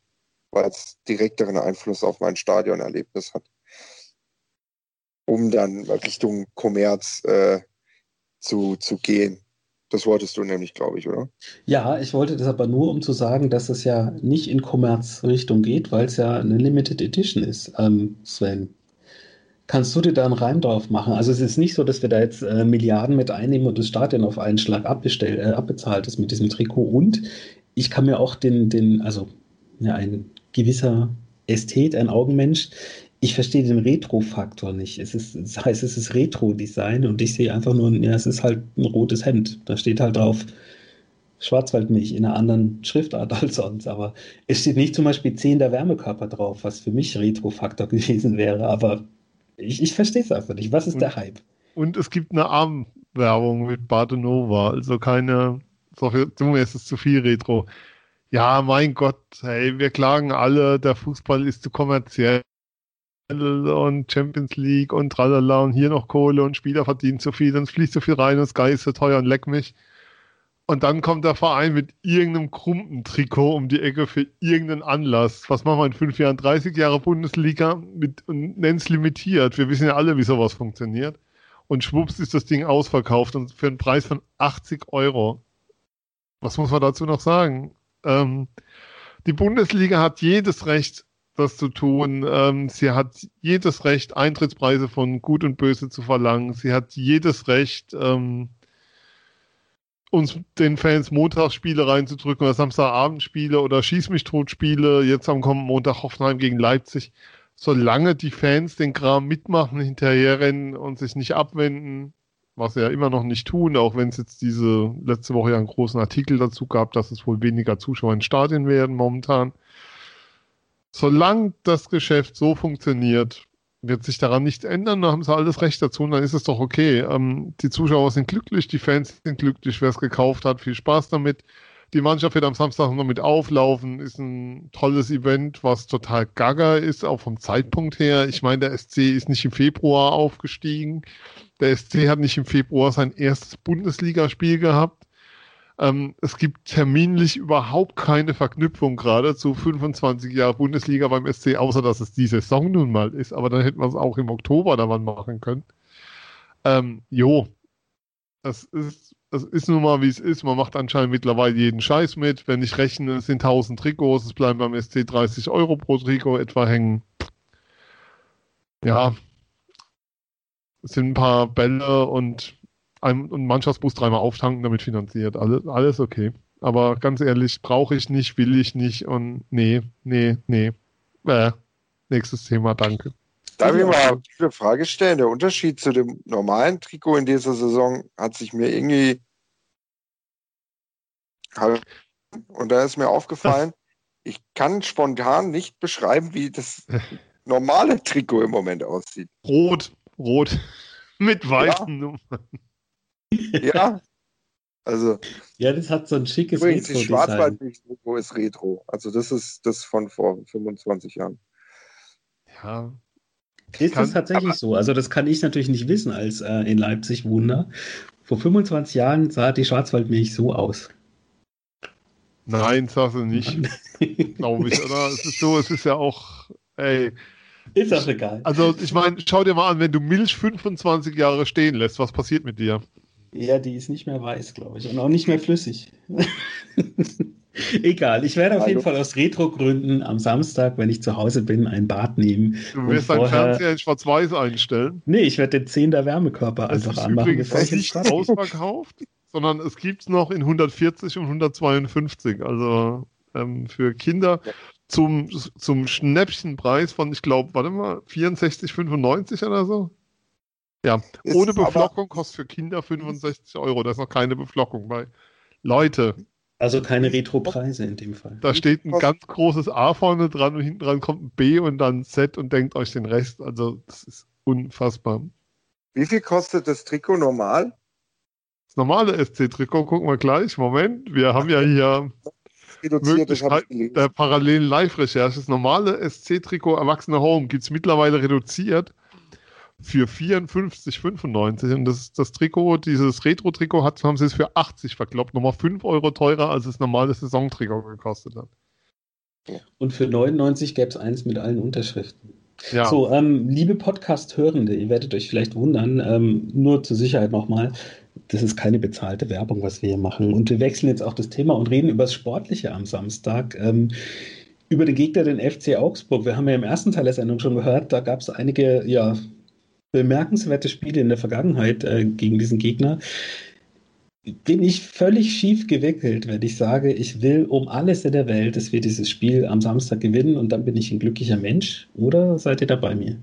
S4: weil es direkteren Einfluss auf mein Stadionerlebnis hat. Um dann Richtung Kommerz äh, zu, zu gehen. Das wolltest du nämlich, glaube ich, oder?
S2: Ja, ich wollte das aber nur, um zu sagen, dass es ja nicht in Kommerzrichtung geht, weil es ja eine Limited Edition ist, ähm, Sven. Kannst du dir da einen Reim drauf machen? Also es ist nicht so, dass wir da jetzt äh, Milliarden mit einnehmen und das Stadion auf einen Schlag äh, abbezahlt ist mit diesem Trikot. Und ich kann mir auch den, den also ja, ein gewisser Ästhet, ein Augenmensch. Ich verstehe den Retro-Faktor nicht. Es ist, das heißt, es ist Retro-Design und ich sehe einfach nur, ja, es ist halt ein rotes Hemd. Da steht halt drauf Schwarzwaldmilch in einer anderen Schriftart als sonst. Aber es steht nicht zum Beispiel 10 der Wärmekörper drauf, was für mich Retro-Faktor gewesen wäre. Aber ich, ich verstehe es einfach nicht. Was ist
S3: und,
S2: der Hype?
S3: Und es gibt eine Armwerbung mit Bartonova, also keine, so für, ist es zu viel Retro ja, mein Gott, hey, wir klagen alle, der Fußball ist zu kommerziell und Champions League und tralala und hier noch Kohle und Spieler verdienen zu viel und fließt so viel rein und Sky ist so teuer und leck mich. Und dann kommt der Verein mit irgendeinem Krumpen-Trikot um die Ecke für irgendeinen Anlass. Was machen wir in fünf Jahren? 30 Jahre Bundesliga mit, und nennen es limitiert. Wir wissen ja alle, wie sowas funktioniert. Und schwupps ist das Ding ausverkauft und für einen Preis von 80 Euro. Was muss man dazu noch sagen? Ähm, die Bundesliga hat jedes Recht, das zu tun. Ähm, sie hat jedes Recht, Eintrittspreise von Gut und Böse zu verlangen. Sie hat jedes Recht, ähm, uns den Fans Montagsspiele reinzudrücken oder Samstagabendspiele oder Schieß mich tot Spiele. Jetzt am kommenden Montag Hoffenheim gegen Leipzig. Solange die Fans den Kram mitmachen, hinterherrennen und sich nicht abwenden, was sie ja immer noch nicht tun, auch wenn es jetzt diese letzte Woche ja einen großen Artikel dazu gab, dass es wohl weniger Zuschauer in Stadien werden momentan. Solange das Geschäft so funktioniert, wird sich daran nichts ändern, dann haben sie alles recht dazu und dann ist es doch okay. Ähm, die Zuschauer sind glücklich, die Fans sind glücklich, wer es gekauft hat, viel Spaß damit. Die Mannschaft wird am Samstag noch mit auflaufen, ist ein tolles Event, was total gaga ist, auch vom Zeitpunkt her. Ich meine, der SC ist nicht im Februar aufgestiegen. Der SC hat nicht im Februar sein erstes Bundesligaspiel gehabt. Ähm, es gibt terminlich überhaupt keine Verknüpfung gerade zu 25 Jahre Bundesliga beim SC, außer dass es die Saison nun mal ist. Aber dann hätten wir es auch im Oktober da mal machen können. Ähm, jo, das ist, das ist nun mal wie es ist. Man macht anscheinend mittlerweile jeden Scheiß mit. Wenn ich rechne, es sind 1000 Trikots, es bleiben beim SC 30 Euro pro Trikot etwa hängen. Ja, es sind ein paar Bälle und ein, ein Mannschaftsbus dreimal auftanken damit finanziert. Alles, alles okay. Aber ganz ehrlich, brauche ich nicht, will ich nicht und nee, nee, nee. Äh, nächstes Thema, danke.
S4: Darf ich mal eine Frage stellen? Der Unterschied zu dem normalen Trikot in dieser Saison hat sich mir irgendwie. Und da ist mir aufgefallen, ich kann spontan nicht beschreiben, wie das normale Trikot im Moment aussieht.
S3: Rot, rot. Mit weißen
S4: Ja.
S3: Nummern.
S4: Ja. Also,
S2: Ja, das hat so ein schickes
S4: übrigens, das
S2: Retro-Design.
S4: Schwarzwald-Trikot ist Retro. Also, das ist das von vor 25 Jahren.
S3: Ja.
S2: Ist
S3: Kann-
S2: das tatsächlich so? Also das kann ich natürlich nicht wissen als äh, in Leipzig Wunder. Vor 25 Jahren sah die Schwarzwaldmilch so aus.
S3: Nein, sagst du nicht, glaube ich, oder? Es ist so, es ist ja auch, ey,
S2: Ist auch egal.
S3: also ich meine, schau dir mal an, wenn du Milch 25 Jahre stehen lässt, was passiert mit dir?
S2: Ja, die ist nicht mehr weiß, glaube ich. Und auch nicht mehr flüssig. Egal, ich werde auf
S4: Hallo.
S2: jeden Fall aus Retro-Gründen am Samstag, wenn ich zu Hause bin, ein Bad nehmen.
S3: Du
S2: Und
S3: wirst deinen
S2: vorher-
S3: Fernseher in Schwarz-Weiß einstellen.
S2: Nee, ich werde den 10 der Wärmekörper
S3: Es
S2: einfach
S3: ist
S2: anmachen,
S3: übrigens
S2: bevor ich ins
S3: nicht ausverkauft, sondern es gibt es noch in 140 und 152. Also ähm, für Kinder zum, zum Schnäppchenpreis von, ich glaube, warte mal, 64,95 oder so. Ja,
S4: Ist
S3: ohne
S4: aber-
S3: Beflockung kostet für Kinder 65 Euro. Da ist noch keine Beflockung bei. Leute,
S2: Also keine Retro-Preise in dem Fall.
S3: da steht ein ganz großes A vorne dran und hinten dran kommt ein B und dann ein Z und denkt euch den Rest. Also, das ist unfassbar.
S4: Wie viel kostet das Trikot normal?
S3: Das normale SC-Trikot gucken wir gleich. Moment, wir haben ja hier
S4: Reduziert, das habe
S3: Möglichkeit
S4: ich gelesen.
S3: der parallelen Live-Recherche. Das normale SC-Trikot Erwachsene Home gibt es mittlerweile reduziert für 54,95 und das, das Trikot, dieses Retro-Trikot hat, haben sie es für 80 verkloppt, nochmal 5 Euro teurer als das normale Saisontrikot gekostet hat.
S2: Und für 99 gäbe es eins mit allen Unterschriften.
S3: Ja,
S2: So, ähm, liebe Podcast-Hörende, ihr werdet euch vielleicht wundern, ähm, nur zur Sicherheit nochmal, das ist keine bezahlte Werbung, was wir hier machen. Und wir wechseln jetzt auch das Thema und reden über das Sportliche am Samstag. Ähm, über den Gegner, den FC Augsburg. Wir haben ja im ersten Teil der Sendung schon gehört, da gab es einige, ja, bemerkenswerte Spiele in der Vergangenheit äh, gegen diesen Gegner. Bin ich völlig schief gewickelt, wenn ich sage, ich will um alles in der Welt, dass wir dieses Spiel am Samstag gewinnen und dann bin ich ein glücklicher Mensch? Oder seid ihr da bei mir?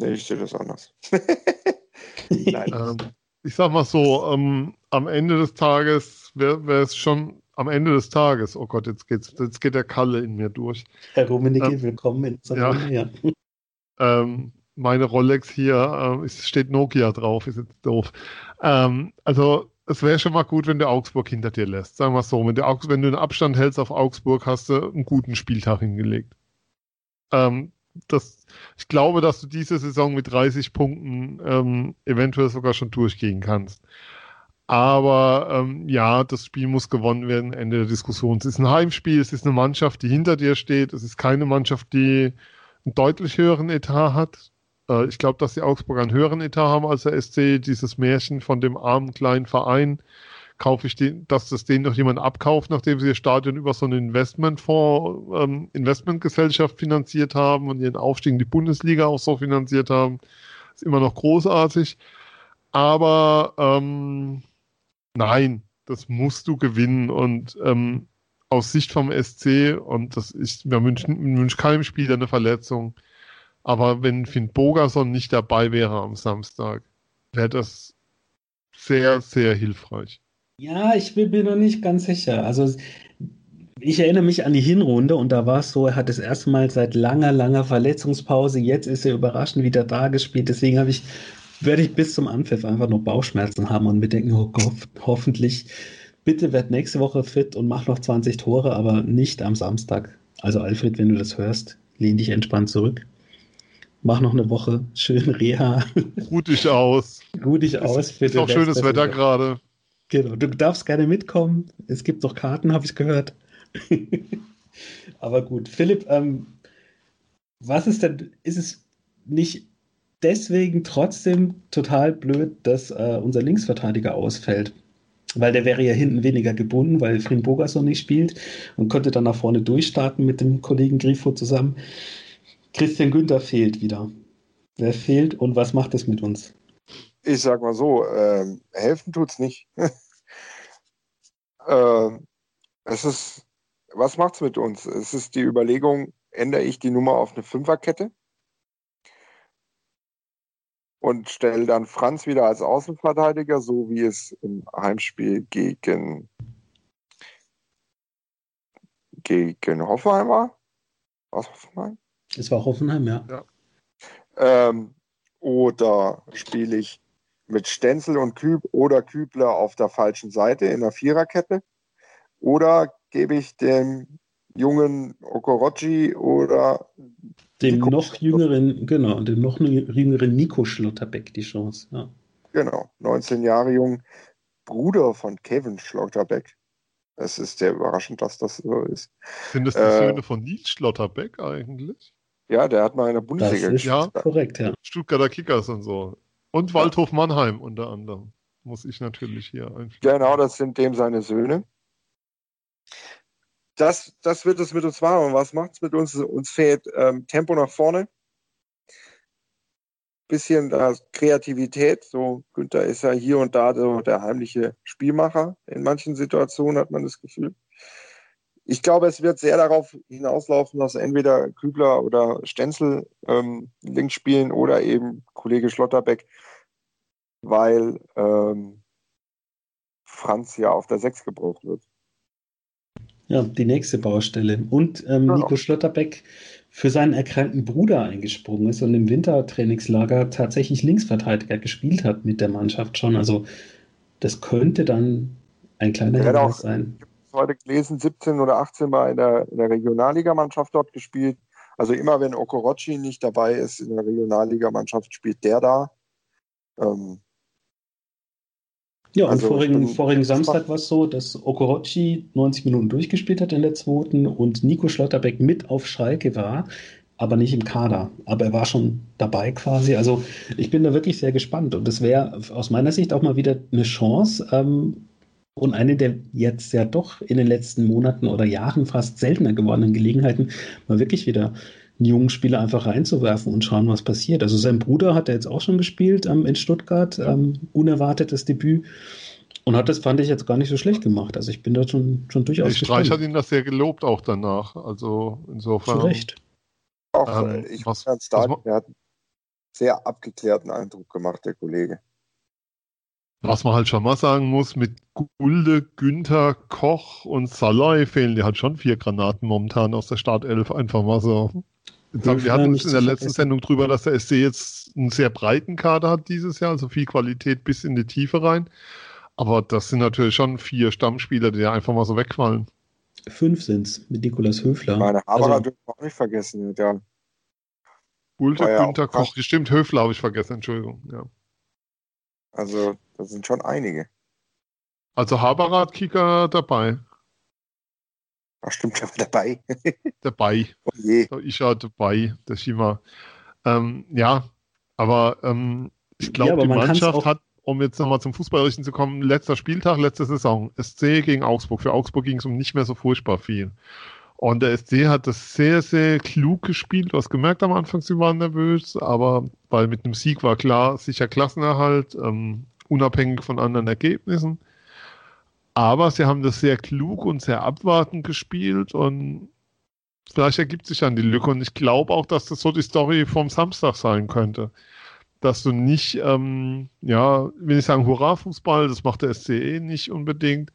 S4: Nee, ich sehe das anders. Nein.
S3: ähm, ich sag mal so, ähm, am Ende des Tages wäre es schon, am Ende des Tages, oh Gott, jetzt, geht's, jetzt geht der Kalle in mir durch.
S2: Herr Rummenigge,
S3: Ähm,
S2: willkommen in unserer
S3: ja. Ähm, meine Rolex hier, ähm, es steht Nokia drauf, ist jetzt doof. Ähm, also es wäre schon mal gut, wenn du Augsburg hinter dir lässt. Sagen wir es so, wenn du, wenn du einen Abstand hältst auf Augsburg, hast du einen guten Spieltag hingelegt. Ähm, das, ich glaube, dass du diese Saison mit 30 Punkten ähm, eventuell sogar schon durchgehen kannst. Aber ähm, ja, das Spiel muss gewonnen werden, Ende der Diskussion. Es ist ein Heimspiel, es ist eine Mannschaft, die hinter dir steht, es ist keine Mannschaft, die einen deutlich höheren Etat hat. Äh, ich glaube, dass die Augsburger einen höheren Etat haben als der SC. Dieses Märchen von dem armen kleinen Verein, kaufe ich den, dass das denen noch jemand abkauft, nachdem sie ihr Stadion über so einen Investmentfonds, ähm, Investmentgesellschaft finanziert haben und ihren Aufstieg in die Bundesliga auch so finanziert haben. Ist immer noch großartig. Aber ähm, nein, das musst du gewinnen und ähm, aus Sicht vom SC und das ist, wir wünschen, wünschen keinem Spieler eine Verletzung. Aber wenn Finn Bogerson nicht dabei wäre am Samstag, wäre das sehr, sehr hilfreich.
S2: Ja, ich bin mir noch nicht ganz sicher. Also ich erinnere mich an die Hinrunde und da war es so, er hat das erste Mal seit langer, langer Verletzungspause, jetzt ist er überraschend wieder da gespielt. Deswegen habe ich, werde ich bis zum Anpfiff einfach nur Bauchschmerzen haben und mir denken, oh Gott, hoffentlich, bitte werd nächste Woche fit und mach noch 20 Tore, aber nicht am Samstag. Also Alfred, wenn du das hörst, lehn dich entspannt zurück. Mach noch eine Woche schön Reha,
S3: Ruh dich aus.
S2: ruh dich aus. für
S3: Ist auch schönes
S2: der
S3: Wetter gerade.
S2: Genau, du darfst gerne mitkommen. Es gibt noch Karten, habe ich gehört. Aber gut, Philipp, ähm, was ist denn, ist es nicht deswegen trotzdem total blöd, dass äh, unser Linksverteidiger ausfällt? Weil der wäre ja hinten weniger gebunden, weil Frin Bogerson nicht spielt und könnte dann nach vorne durchstarten mit dem Kollegen Grifo zusammen. Christian Günther fehlt wieder. Wer fehlt und was macht es mit uns?
S4: Ich sag mal so, ähm, helfen tut's nicht. ähm, es ist, was macht's mit uns? Es ist die Überlegung, ändere ich die Nummer auf eine Fünferkette und stelle dann Franz wieder als Außenverteidiger, so wie es im Heimspiel gegen, gegen Hoffenheim war.
S2: Was Hoffenheim? Es war Hoffenheim, ja. ja.
S4: Ähm, oder spiele ich mit Stenzel und Küb oder Kübler auf der falschen Seite in der Viererkette? Oder gebe ich dem jungen Okorochi oder
S2: dem Nico noch jüngeren, genau, dem noch jüngeren Nico Schlotterbeck die Chance. Ja.
S4: Genau, 19 Jahre jung, Bruder von Kevin Schlotterbeck. Es ist sehr überraschend, dass das so ist.
S3: Sind das die äh, Söhne von Nils Schlotterbeck eigentlich?
S4: Ja, der hat mal in der Bundesliga
S3: gespielt. Ja, korrekt, ja. Stuttgarter Kickers und so. Und Waldhof Mannheim unter anderem. Muss ich natürlich hier einfügen.
S4: Genau, das sind dem seine Söhne. Das, das wird es mit uns machen. was macht es mit uns? Uns fehlt ähm, Tempo nach vorne. Bisschen äh, Kreativität. So, Günther ist ja hier und da so der heimliche Spielmacher. In manchen Situationen hat man das Gefühl. Ich glaube, es wird sehr darauf hinauslaufen, dass entweder Kübler oder Stenzel ähm, links spielen oder eben Kollege Schlotterbeck, weil ähm, Franz ja auf der 6 gebraucht wird.
S2: Ja, die nächste Baustelle. Und ähm, genau. Nico Schlotterbeck für seinen erkrankten Bruder eingesprungen ist und im Wintertrainingslager tatsächlich Linksverteidiger gespielt hat mit der Mannschaft schon. Also das könnte dann ein kleiner Hinweis sein
S4: heute gelesen, 17 oder 18 Mal in der, in der Regionalligamannschaft dort gespielt. Also immer wenn Okorochi nicht dabei ist in der Regionalligamannschaft, spielt der da. Ähm,
S2: ja, also und vorigen, vorigen Samstag war es so, dass Okorochi 90 Minuten durchgespielt hat in der zweiten und Nico Schlotterbeck mit auf Schalke war, aber nicht im Kader. Aber er war schon dabei quasi. Also ich bin da wirklich sehr gespannt und es wäre aus meiner Sicht auch mal wieder eine Chance, ähm, und eine der jetzt ja doch in den letzten Monaten oder Jahren fast seltener gewordenen Gelegenheiten, mal wirklich wieder jungen Spieler einfach reinzuwerfen und schauen, was passiert. Also sein Bruder hat er jetzt auch schon gespielt ähm, in Stuttgart, ähm, unerwartetes Debüt. Und hat das, fand ich, jetzt gar nicht so schlecht gemacht. Also ich bin da schon, schon durchaus
S3: Der Streich hat ihn das sehr gelobt auch danach. Also insofern.
S2: Zu Recht.
S4: Auch, ähm, ich was, was, er hat einen sehr abgeklärten Eindruck gemacht, der Kollege.
S3: Was man halt schon mal sagen muss, mit Gulde, Günther, Koch und Salai fehlen dir halt schon vier Granaten momentan aus der Startelf. Einfach mal so. Haben, wir hatten uns in der letzten Sendung drüber, dass der SC jetzt einen sehr breiten Kader hat dieses Jahr, also viel Qualität bis in die Tiefe rein. Aber das sind natürlich schon vier Stammspieler, die einfach mal so wegfallen.
S2: Fünf sind es mit Nikolas Höfler.
S4: Meine Haberer also, dürfen wir auch nicht vergessen. Ja.
S3: Gulde, Günther, Koch. Stimmt, Höfler habe ich vergessen, Entschuldigung. Ja.
S4: Also, das sind schon einige.
S3: Also Haberat Kicker dabei.
S4: Ach, stimmt, ja dabei.
S3: dabei. Oh je. Da ist ja dabei, der Schima. Ähm, ja, aber ähm, ich glaube, ja, die Mannschaft hat, um jetzt nochmal zum Fußballerischen zu kommen, letzter Spieltag, letzte Saison, SC gegen Augsburg. Für Augsburg ging es um nicht mehr so furchtbar viel. Und der SC hat das sehr, sehr klug gespielt. Du hast gemerkt am Anfang, sie waren nervös, aber weil mit einem Sieg war klar, sicher Klassenerhalt, ähm, unabhängig von anderen Ergebnissen. Aber sie haben das sehr klug und sehr abwartend gespielt und vielleicht ergibt sich dann die Lücke. Und ich glaube auch, dass das so die Story vom Samstag sein könnte. Dass du nicht, ähm, ja, will ich sagen, Hurra-Fußball, das macht der SCE nicht unbedingt,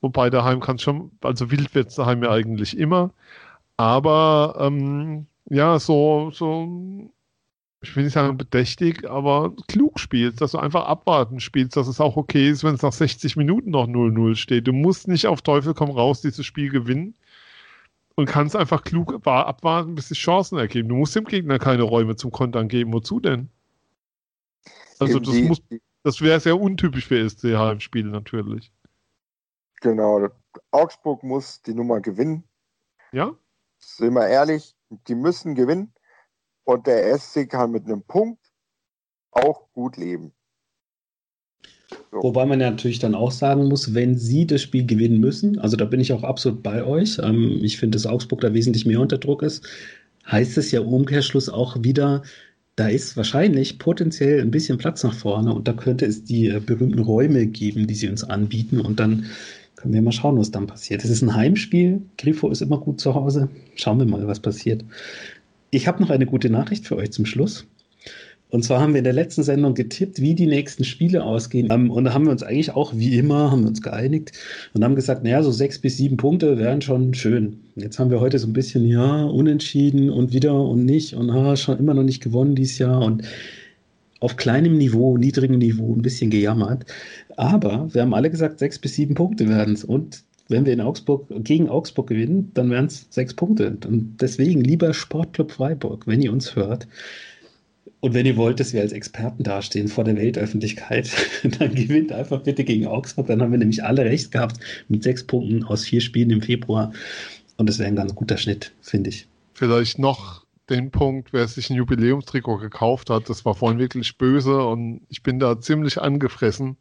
S3: Wobei daheim kann schon, also wild wird es daheim ja eigentlich immer. Aber ähm, ja, so, so, ich will nicht sagen bedächtig, aber klug spielst, dass du einfach abwarten spielst, dass es auch okay ist, wenn es nach 60 Minuten noch 0-0 steht. Du musst nicht auf Teufel komm raus dieses Spiel gewinnen und kannst einfach klug abwarten, bis sich Chancen ergeben. Du musst dem Gegner keine Räume zum Kontern geben. Wozu denn? Also das muss, das wäre sehr untypisch für SCH im Spiel natürlich.
S4: Genau. Augsburg muss die Nummer gewinnen.
S3: Ja.
S4: Sind wir ehrlich, die müssen gewinnen. Und der SC kann mit einem Punkt auch gut leben.
S2: So. Wobei man ja natürlich dann auch sagen muss, wenn sie das Spiel gewinnen müssen, also da bin ich auch absolut bei euch. Ähm, ich finde, dass Augsburg da wesentlich mehr unter Druck ist. Heißt es ja Umkehrschluss auch wieder, da ist wahrscheinlich potenziell ein bisschen Platz nach vorne und da könnte es die äh, berühmten Räume geben, die sie uns anbieten und dann Können wir mal schauen, was dann passiert. Es ist ein Heimspiel. Grifo ist immer gut zu Hause. Schauen wir mal, was passiert. Ich habe noch eine gute Nachricht für euch zum Schluss. Und zwar haben wir in der letzten Sendung getippt, wie die nächsten Spiele ausgehen. Ähm, und da haben wir uns eigentlich auch, wie immer, haben wir uns geeinigt und haben gesagt, naja, so sechs bis sieben Punkte wären schon schön. Jetzt haben wir heute so ein bisschen, ja, unentschieden und wieder und nicht und ha, schon immer noch nicht gewonnen dieses Jahr und auf kleinem Niveau, niedrigem Niveau ein bisschen gejammert. Aber wir haben alle gesagt, sechs bis sieben Punkte werden es. Und wenn wir in Augsburg gegen Augsburg gewinnen, dann wären es sechs Punkte. Und deswegen, lieber Sportclub Freiburg, wenn ihr uns hört, und wenn ihr wollt, dass wir als Experten dastehen vor der Weltöffentlichkeit, dann gewinnt einfach bitte gegen Augsburg. Dann haben wir nämlich alle recht gehabt mit sechs Punkten aus vier Spielen im Februar. Und das wäre ein ganz guter Schnitt, finde ich.
S3: Vielleicht noch den Punkt, wer sich ein Jubiläumstrikot gekauft hat, das war vorhin wirklich böse und ich bin da ziemlich angefressen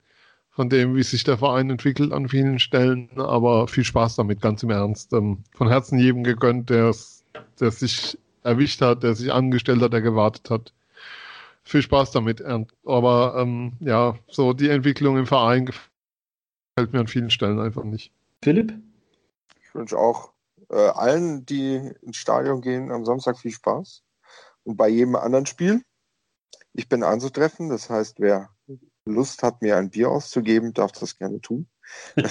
S3: von dem, wie sich der Verein entwickelt an vielen Stellen. Aber viel Spaß damit, ganz im Ernst. Ähm, von Herzen jedem gegönnt, der sich erwischt hat, der sich angestellt hat, der gewartet hat viel Spaß damit. Aber ähm, ja, so die Entwicklung im Verein gefällt mir an vielen Stellen einfach nicht.
S2: Philipp?
S4: Ich wünsche auch äh, allen, die ins Stadion gehen, am Samstag viel Spaß. Und bei jedem anderen Spiel. Ich bin anzutreffen, das heißt, wer Lust hat, mir ein Bier auszugeben, darf das gerne tun.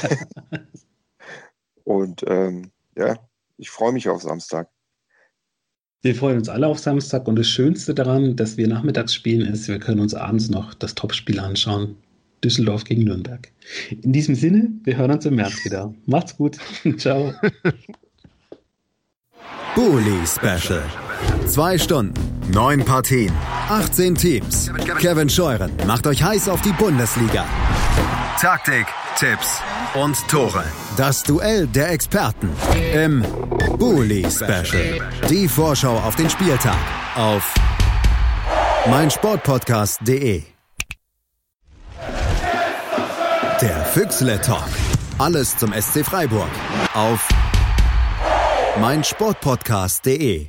S4: Und ähm, ja, ich freue mich auf Samstag.
S2: Wir freuen uns alle auf Samstag und das Schönste daran, dass wir nachmittags spielen, ist, wir können uns abends noch das Topspiel anschauen. Düsseldorf gegen Nürnberg. In diesem Sinne, wir hören uns im März wieder. Macht's gut. Ciao.
S1: Bully Special. Zwei Stunden, neun Partien, 18 Teams. Kevin Scheuren macht euch heiß auf die Bundesliga. Taktik, Tipps und Tore. Das Duell der Experten im Bully Special. Die Vorschau auf den Spieltag auf meinsportpodcast.de. Der Füchsle Talk. Alles zum SC Freiburg auf meinsportpodcast.de.